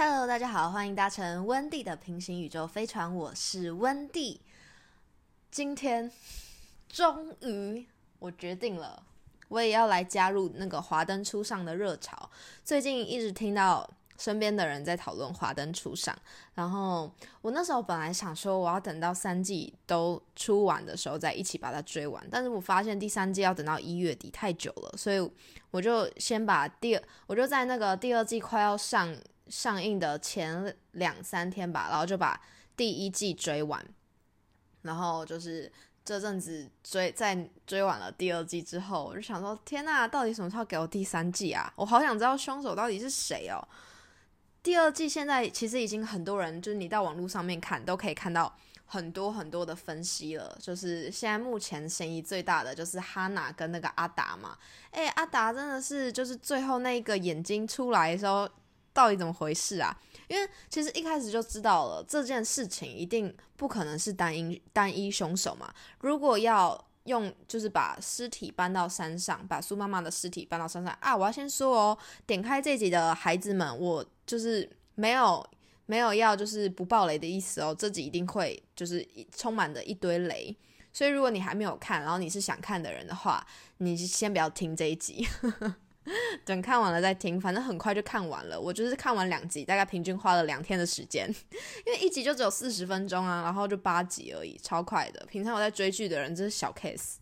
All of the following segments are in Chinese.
Hello，大家好，欢迎搭乘温蒂的平行宇宙飞船，我是温蒂。今天 终于我决定了，我也要来加入那个华灯初上的热潮。最近一直听到身边的人在讨论华灯初上，然后我那时候本来想说我要等到三季都出完的时候再一起把它追完，但是我发现第三季要等到一月底太久了，所以我就先把第二，我就在那个第二季快要上。上映的前两三天吧，然后就把第一季追完，然后就是这阵子追，在追完了第二季之后，我就想说，天呐，到底什么时候给我第三季啊？我好想知道凶手到底是谁哦。第二季现在其实已经很多人，就是你到网络上面看，都可以看到很多很多的分析了。就是现在目前嫌疑最大的就是哈娜跟那个阿达嘛。哎，阿达真的是就是最后那个眼睛出来的时候。到底怎么回事啊？因为其实一开始就知道了这件事情一定不可能是单一单一凶手嘛。如果要用就是把尸体搬到山上，把苏妈妈的尸体搬到山上啊！我要先说哦，点开这集的孩子们，我就是没有没有要就是不爆雷的意思哦。这集一定会就是充满着一堆雷，所以如果你还没有看，然后你是想看的人的话，你先不要听这一集。等看完了再听，反正很快就看完了。我就是看完两集，大概平均花了两天的时间，因为一集就只有四十分钟啊，然后就八集而已，超快的。平常我在追剧的人，这是小 case。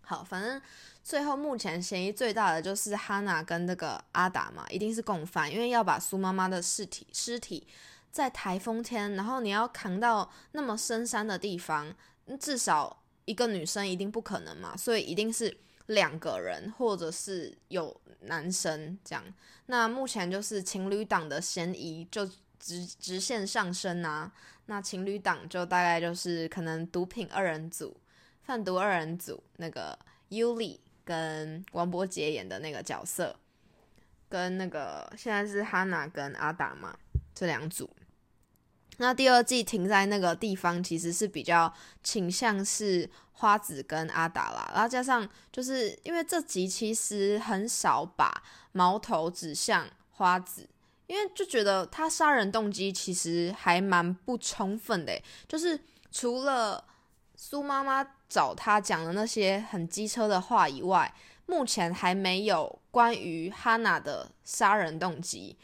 好，反正最后目前嫌疑最大的就是哈娜跟那个阿达嘛，一定是共犯，因为要把苏妈妈的尸体尸体在台风天，然后你要扛到那么深山的地方，至少一个女生一定不可能嘛，所以一定是。两个人，或者是有男生这样，那目前就是情侣档的嫌疑就直直线上升啊。那情侣档就大概就是可能毒品二人组、贩毒二人组，那个尤里跟王伯杰演的那个角色，跟那个现在是哈娜跟阿达嘛这两组。那第二季停在那个地方，其实是比较倾向是花子跟阿达啦，然后加上就是因为这集其实很少把矛头指向花子，因为就觉得他杀人动机其实还蛮不充分的，就是除了苏妈妈找他讲的那些很机车的话以外，目前还没有关于哈娜的杀人动机。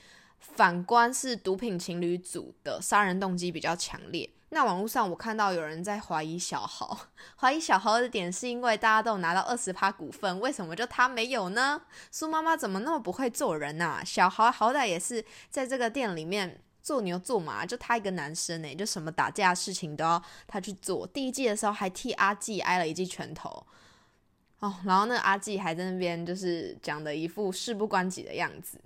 反观是毒品情侣组的杀人动机比较强烈。那网络上我看到有人在怀疑小豪，怀疑小豪的点是因为大家都有拿到二十趴股份，为什么就他没有呢？苏妈妈怎么那么不会做人呐？小豪好歹也是在这个店里面做牛做马，就他一个男生哎，就什么打架事情都要他去做。第一季的时候还替阿季挨了一记拳头哦，然后那阿季还在那边就是讲的一副事不关己的样子。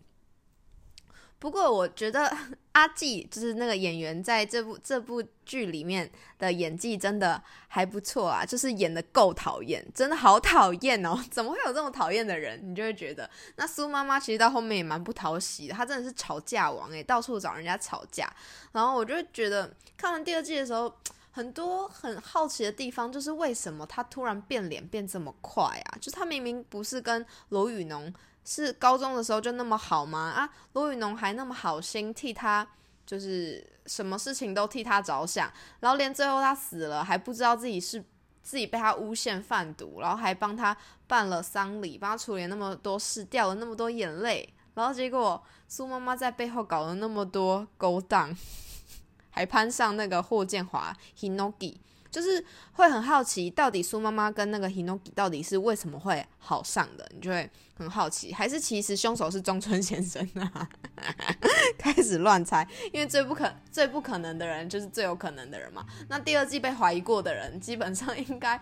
不过我觉得 阿纪就是那个演员，在这部这部剧里面的演技真的还不错啊，就是演的够讨厌，真的好讨厌哦！怎么会有这么讨厌的人？你就会觉得那苏妈妈其实到后面也蛮不讨喜的，她真的是吵架王诶，到处找人家吵架。然后我就觉得看完第二季的时候，很多很好奇的地方就是为什么她突然变脸变这么快啊？就她明明不是跟罗宇农。是高中的时候就那么好吗？啊，罗宇农还那么好心替他，就是什么事情都替他着想，然后连最后他死了还不知道自己是自己被他诬陷贩毒，然后还帮他办了丧礼，帮他处理那么多事，掉了那么多眼泪，然后结果苏妈妈在背后搞了那么多勾当，还攀上那个霍建华 Hinogi。就是会很好奇，到底苏妈妈跟那个 Hinoki 到底是为什么会好上的？你就会很好奇，还是其实凶手是中村先生啊？开始乱猜，因为最不可最不可能的人就是最有可能的人嘛。那第二季被怀疑过的人，基本上应该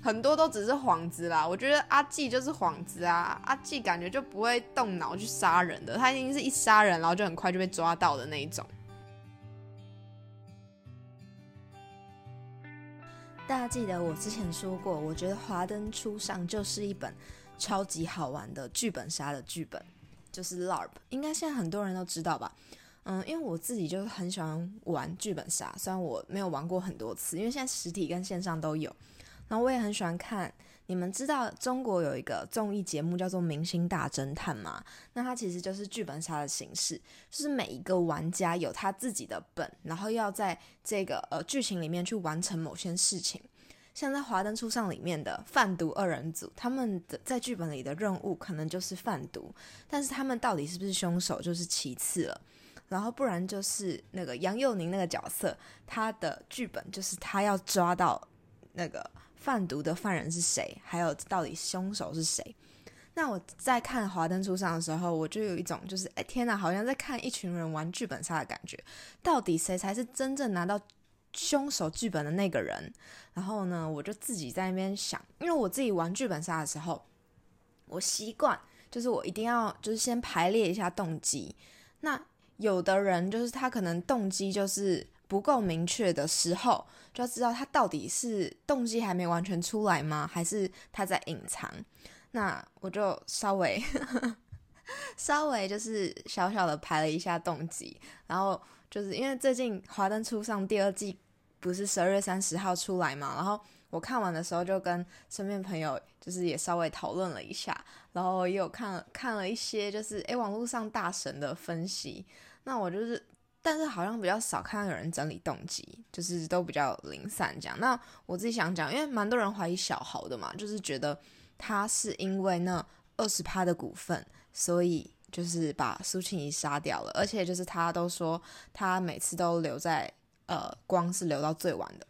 很多都只是幌子啦。我觉得阿纪就是幌子啊，阿纪感觉就不会动脑去杀人的，他一定是一杀人，然后就很快就被抓到的那一种。大家记得我之前说过，我觉得《华灯初上》就是一本超级好玩的剧本杀的剧本，就是 LARP，应该现在很多人都知道吧？嗯，因为我自己就是很喜欢玩剧本杀，虽然我没有玩过很多次，因为现在实体跟线上都有。然后我也很喜欢看你们知道中国有一个综艺节目叫做《明星大侦探》吗？那它其实就是剧本杀的形式，就是每一个玩家有他自己的本，然后要在这个呃剧情里面去完成某些事情。像在《华灯初上》里面的贩毒二人组，他们的在剧本里的任务可能就是贩毒，但是他们到底是不是凶手就是其次了。然后不然就是那个杨佑宁那个角色，他的剧本就是他要抓到那个。贩毒的犯人是谁？还有到底凶手是谁？那我在看《华灯初上》的时候，我就有一种就是，哎天哪，好像在看一群人玩剧本杀的感觉。到底谁才是真正拿到凶手剧本的那个人？然后呢，我就自己在那边想，因为我自己玩剧本杀的时候，我习惯就是我一定要就是先排列一下动机。那有的人就是他可能动机就是。不够明确的时候，就要知道他到底是动机还没完全出来吗？还是他在隐藏？那我就稍微 稍微就是小小的排了一下动机，然后就是因为最近《华灯初上》第二季不是十二月三十号出来嘛，然后我看完的时候就跟身边朋友就是也稍微讨论了一下，然后也有看看了一些就是诶网络上大神的分析，那我就是。但是好像比较少看到有人整理动机，就是都比较零散这样。那我自己想讲，因为蛮多人怀疑小豪的嘛，就是觉得他是因为那二十趴的股份，所以就是把苏庆怡杀掉了。而且就是他都说他每次都留在呃光是留到最晚的。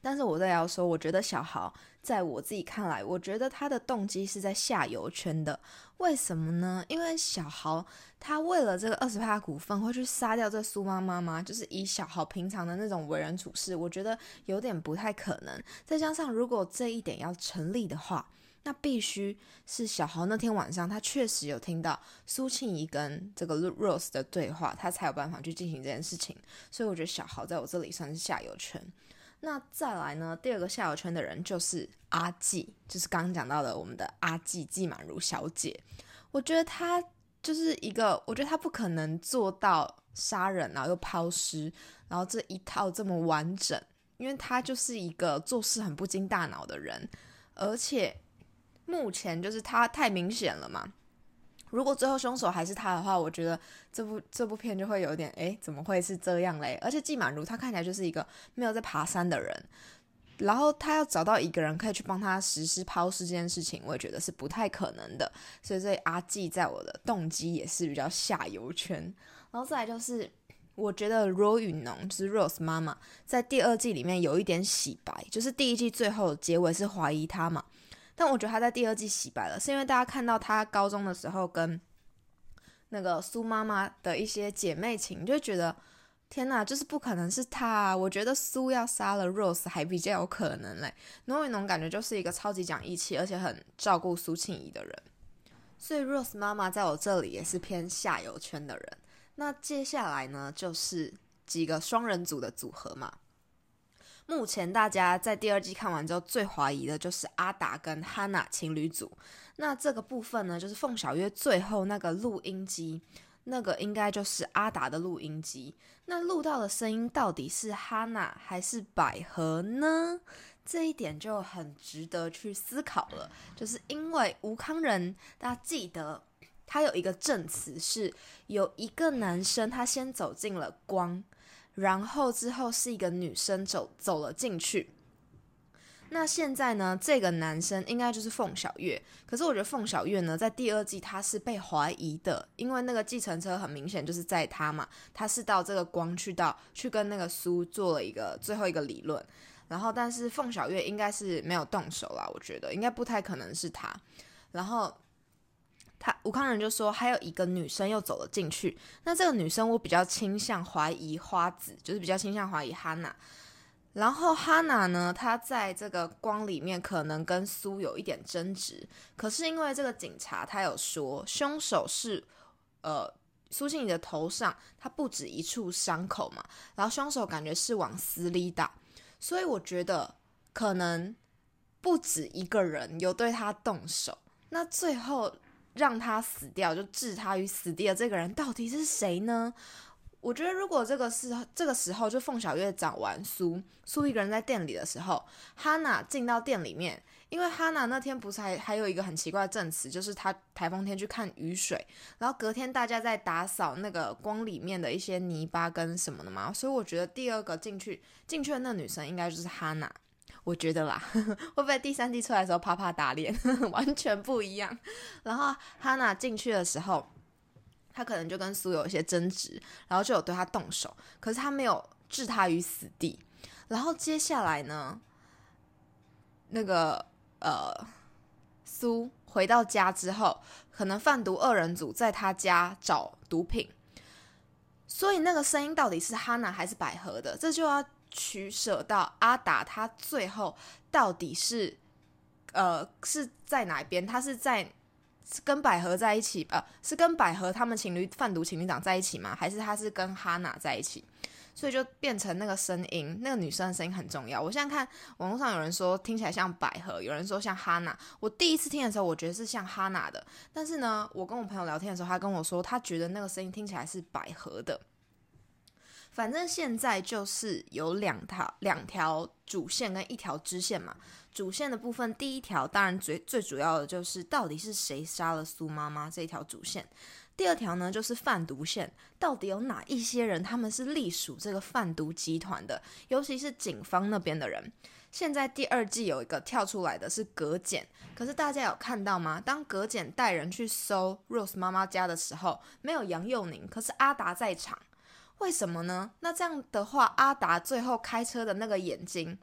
但是我在要说，我觉得小豪。在我自己看来，我觉得他的动机是在下游圈的。为什么呢？因为小豪他为了这个二十趴股份会去杀掉这苏妈妈吗？就是以小豪平常的那种为人处事，我觉得有点不太可能。再加上如果这一点要成立的话，那必须是小豪那天晚上他确实有听到苏庆怡跟这个 Rose 的对话，他才有办法去进行这件事情。所以我觉得小豪在我这里算是下游圈。那再来呢？第二个下游圈的人就是阿纪，就是刚刚讲到的我们的阿纪纪满如小姐。我觉得她就是一个，我觉得她不可能做到杀人然后又抛尸，然后这一套这么完整，因为她就是一个做事很不经大脑的人，而且目前就是她太明显了嘛。如果最后凶手还是他的话，我觉得这部这部片就会有点哎，怎么会是这样嘞？而且季满如他看起来就是一个没有在爬山的人，然后他要找到一个人可以去帮他实施抛尸这件事情，我也觉得是不太可能的。所以这阿季在我的动机也是比较下游圈。然后再来就是，我觉得罗雨农就是 Rose 妈妈在第二季里面有一点洗白，就是第一季最后结尾是怀疑他嘛。但我觉得他在第二季洗白了，是因为大家看到他高中的时候跟那个苏妈妈的一些姐妹情，就觉得天哪，就是不可能是他。我觉得苏要杀了 Rose 还比较有可能嘞。诺维农感觉就是一个超级讲义气，而且很照顾苏庆怡的人，所以 Rose 妈妈在我这里也是偏下游圈的人。那接下来呢，就是几个双人组的组合嘛。目前大家在第二季看完之后，最怀疑的就是阿达跟哈娜情侣组。那这个部分呢，就是凤小岳最后那个录音机，那个应该就是阿达的录音机。那录到的声音到底是哈娜还是百合呢？这一点就很值得去思考了。就是因为吴康仁，大家记得他有一个证词，是有一个男生他先走进了光。然后之后是一个女生走走了进去，那现在呢？这个男生应该就是凤小月。可是我觉得凤小月呢，在第二季他是被怀疑的，因为那个计程车很明显就是在他嘛，他是到这个光去到去跟那个苏做了一个最后一个理论。然后，但是凤小月应该是没有动手啦，我觉得应该不太可能是他。然后。他吴康仁就说，还有一个女生又走了进去。那这个女生，我比较倾向怀疑花子，就是比较倾向怀疑哈娜。然后哈娜呢，她在这个光里面可能跟苏有一点争执。可是因为这个警察他有说，凶手是呃苏庆怡的头上，他不止一处伤口嘛。然后凶手感觉是往死里打，所以我觉得可能不止一个人有对他动手。那最后。让他死掉，就置他于死地的这个人到底是谁呢？我觉得如果这个时这个时候就凤小月找完苏苏一个人在店里的时候，哈娜进到店里面，因为哈娜那天不是还还有一个很奇怪的证词，就是她台风天去看雨水，然后隔天大家在打扫那个光里面的一些泥巴跟什么的嘛，所以我觉得第二个进去进去的那女生应该就是哈娜，我觉得啦，会不会第三季出来的时候啪啪打脸，完全不一样？然后哈娜进去的时候。他可能就跟苏有一些争执，然后就有对他动手，可是他没有置他于死地。然后接下来呢，那个呃，苏回到家之后，可能贩毒二人组在他家找毒品，所以那个声音到底是哈娜还是百合的，这就要取舍到阿达他最后到底是呃是在哪边？他是在。是跟百合在一起，呃，是跟百合他们情侣贩毒情侣长在一起吗？还是他是跟哈娜在一起？所以就变成那个声音，那个女生的声音很重要。我现在看网络上有人说听起来像百合，有人说像哈娜。我第一次听的时候，我觉得是像哈娜的，但是呢，我跟我朋友聊天的时候，他跟我说他觉得那个声音听起来是百合的。反正现在就是有两条两条主线跟一条支线嘛。主线的部分，第一条当然最最主要的就是到底是谁杀了苏妈妈这一条主线。第二条呢，就是贩毒线，到底有哪一些人他们是隶属这个贩毒集团的，尤其是警方那边的人。现在第二季有一个跳出来的是葛简，可是大家有看到吗？当葛简带人去搜 Rose 妈妈家的时候，没有杨佑宁，可是阿达在场，为什么呢？那这样的话，阿达最后开车的那个眼睛。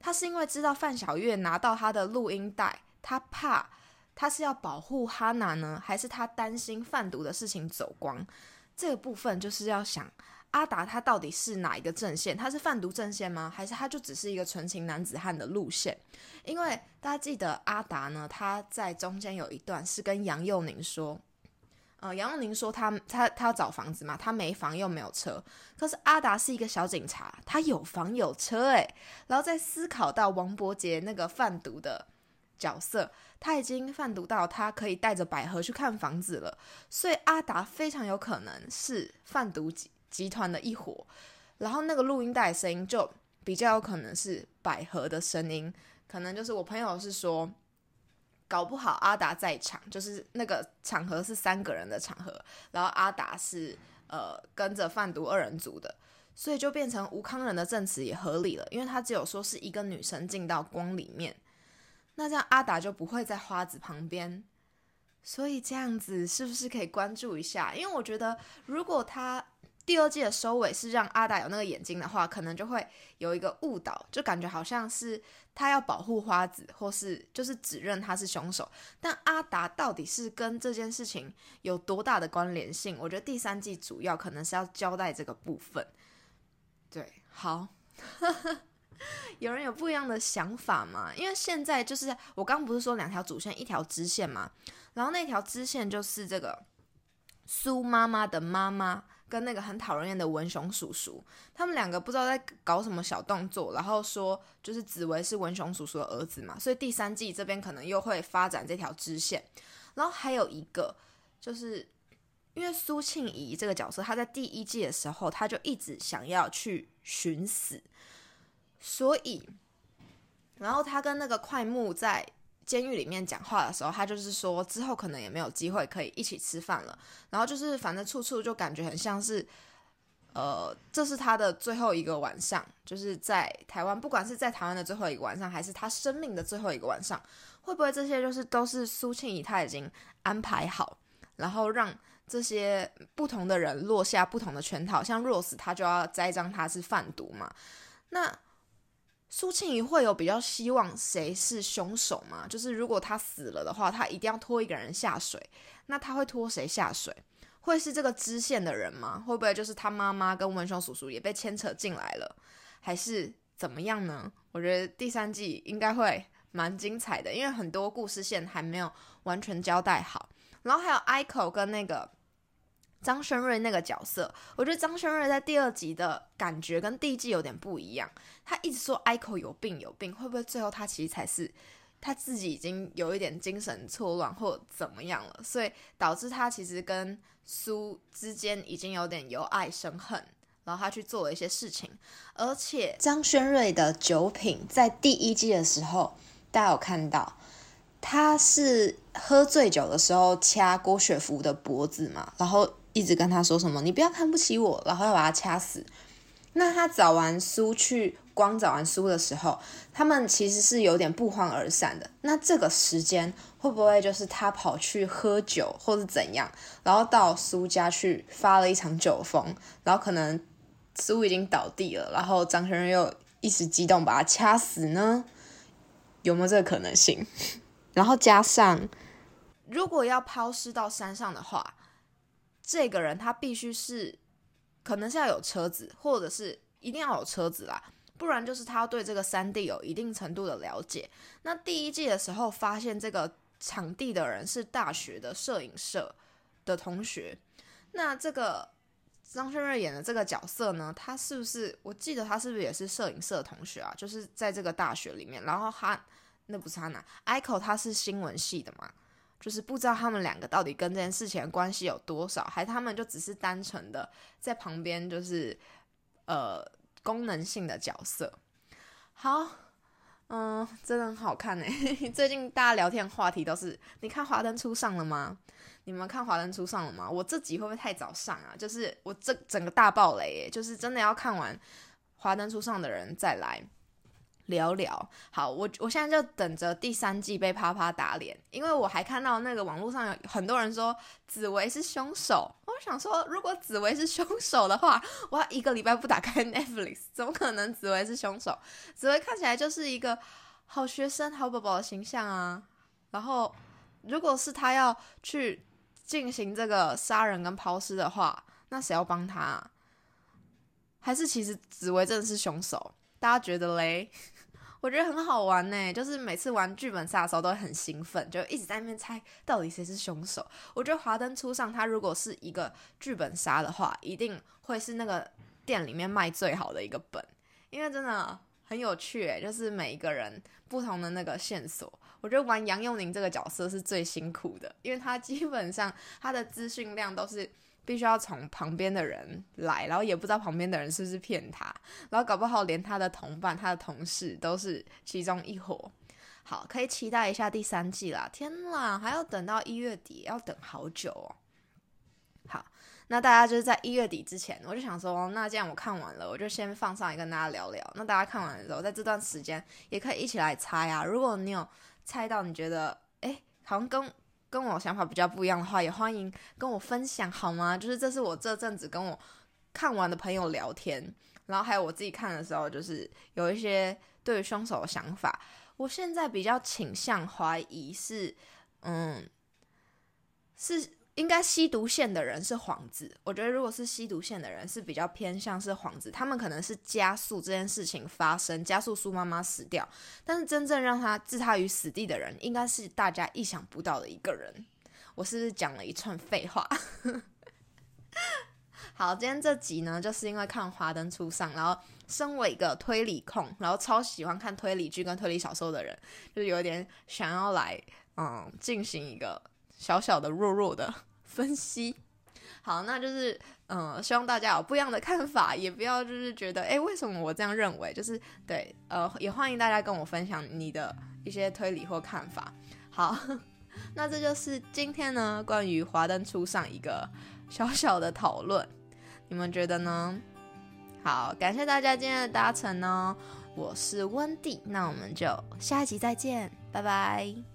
他是因为知道范小月拿到他的录音带，他怕他是要保护哈娜呢，还是他担心贩毒的事情走光？这个部分就是要想阿达他到底是哪一个阵线？他是贩毒阵线吗？还是他就只是一个纯情男子汉的路线？因为大家记得阿达呢，他在中间有一段是跟杨佑宁说。呃，杨佑宁说他他他要找房子嘛，他没房又没有车。可是阿达是一个小警察，他有房有车诶。然后在思考到王伯杰那个贩毒的角色，他已经贩毒到他可以带着百合去看房子了，所以阿达非常有可能是贩毒集集团的一伙。然后那个录音带声音就比较有可能是百合的声音，可能就是我朋友是说。搞不好阿达在场，就是那个场合是三个人的场合，然后阿达是呃跟着贩毒二人组的，所以就变成吴康仁的证词也合理了，因为他只有说是一个女生进到光里面，那这样阿达就不会在花子旁边，所以这样子是不是可以关注一下？因为我觉得如果他。第二季的收尾是让阿达有那个眼睛的话，可能就会有一个误导，就感觉好像是他要保护花子，或是就是指认他是凶手。但阿达到底是跟这件事情有多大的关联性？我觉得第三季主要可能是要交代这个部分。对，好，有人有不一样的想法吗？因为现在就是我刚不是说两条主线，一条支线嘛，然后那条支线就是这个苏妈妈的妈妈。跟那个很讨人厌的文雄叔叔，他们两个不知道在搞什么小动作，然后说就是紫薇是文雄叔叔的儿子嘛，所以第三季这边可能又会发展这条支线。然后还有一个，就是因为苏庆怡这个角色，他在第一季的时候他就一直想要去寻死，所以，然后他跟那个快木在。监狱里面讲话的时候，他就是说之后可能也没有机会可以一起吃饭了。然后就是反正处处就感觉很像是，呃，这是他的最后一个晚上，就是在台湾，不管是在台湾的最后一个晚上，还是他生命的最后一个晚上，会不会这些就是都是苏庆怡他已经安排好，然后让这些不同的人落下不同的圈套，像 Rose 他就要栽赃他是贩毒嘛，那。苏庆怡会有比较希望谁是凶手吗？就是如果他死了的话，他一定要拖一个人下水，那他会拖谁下水？会是这个支线的人吗？会不会就是他妈妈跟文雄叔叔也被牵扯进来了？还是怎么样呢？我觉得第三季应该会蛮精彩的，因为很多故事线还没有完全交代好。然后还有 ICO 跟那个。张轩瑞那个角色，我觉得张轩瑞在第二集的感觉跟第一季有点不一样。他一直说 ICO 有病有病，会不会最后他其实才是他自己已经有一点精神错乱或怎么样了，所以导致他其实跟苏之间已经有点由爱生恨，然后他去做了一些事情。而且张轩瑞的酒品在第一季的时候，大家有看到，他是喝醉酒的时候掐郭雪芙的脖子嘛，然后一直跟他说什么“你不要看不起我”，然后要把他掐死。那他找完苏去。光找完书的时候，他们其实是有点不欢而散的。那这个时间会不会就是他跑去喝酒，或是怎样，然后到苏家去发了一场酒疯，然后可能苏已经倒地了，然后张学仁又一时激动把他掐死呢？有没有这个可能性？然后加上，如果要抛尸到山上的话，这个人他必须是，可能是要有车子，或者是一定要有车子啦。不然就是他要对这个三地有一定程度的了解。那第一季的时候发现这个场地的人是大学的摄影社的同学。那这个张轩瑞演的这个角色呢，他是不是？我记得他是不是也是摄影社同学啊？就是在这个大学里面，然后他那不是他哪？Ico 他是新闻系的嘛？就是不知道他们两个到底跟这件事情的关系有多少，还他们就只是单纯的在旁边，就是呃。功能性的角色，好，嗯，真的很好看哎。最近大家聊天话题都是，你看《华灯初上》了吗？你们看《华灯初上》了吗？我这集会不会太早上啊？就是我这整个大爆雷，就是真的要看完《华灯初上》的人再来。聊聊好，我我现在就等着第三季被啪啪打脸，因为我还看到那个网络上有很多人说紫薇是凶手。我想说，如果紫薇是凶手的话，我要一个礼拜不打开 Netflix，怎么可能紫薇是凶手？紫薇看起来就是一个好学生、好宝宝的形象啊。然后，如果是他要去进行这个杀人跟抛尸的话，那谁要帮他？还是其实紫薇真的是凶手？大家觉得嘞？我觉得很好玩呢，就是每次玩剧本杀的时候都会很兴奋，就一直在那边猜到底谁是凶手。我觉得《华灯初上》它如果是一个剧本杀的话，一定会是那个店里面卖最好的一个本，因为真的很有趣诶，就是每一个人不同的那个线索。我觉得玩杨佑宁这个角色是最辛苦的，因为他基本上他的资讯量都是。必须要从旁边的人来，然后也不知道旁边的人是不是骗他，然后搞不好连他的同伴、他的同事都是其中一伙。好，可以期待一下第三季啦！天啦，还要等到一月底，要等好久哦。好，那大家就是在一月底之前，我就想说，那既然我看完了，我就先放上来跟大家聊聊。那大家看完的时候，在这段时间也可以一起来猜啊。如果你有猜到，你觉得哎，好像跟跟我想法比较不一样的话，也欢迎跟我分享好吗？就是这是我这阵子跟我看完的朋友聊天，然后还有我自己看的时候，就是有一些对于凶手的想法。我现在比较倾向怀疑是，嗯，是。应该吸毒线的人是幌子，我觉得如果是吸毒线的人是比较偏向是幌子，他们可能是加速这件事情发生，加速苏妈妈死掉，但是真正让他置他于死地的人，应该是大家意想不到的一个人。我是不是讲了一串废话？好，今天这集呢，就是因为看《华灯初上》，然后身为一个推理控，然后超喜欢看推理剧跟推理小说的人，就有点想要来嗯进行一个。小小的弱弱的 分析，好，那就是嗯，希望大家有不一样的看法，也不要就是觉得哎，为什么我这样认为？就是对，呃，也欢迎大家跟我分享你的一些推理或看法。好，那这就是今天呢关于华灯初上一个小小的讨论，你们觉得呢？好，感谢大家今天的搭乘哦，我是温蒂，那我们就下一集再见，拜拜。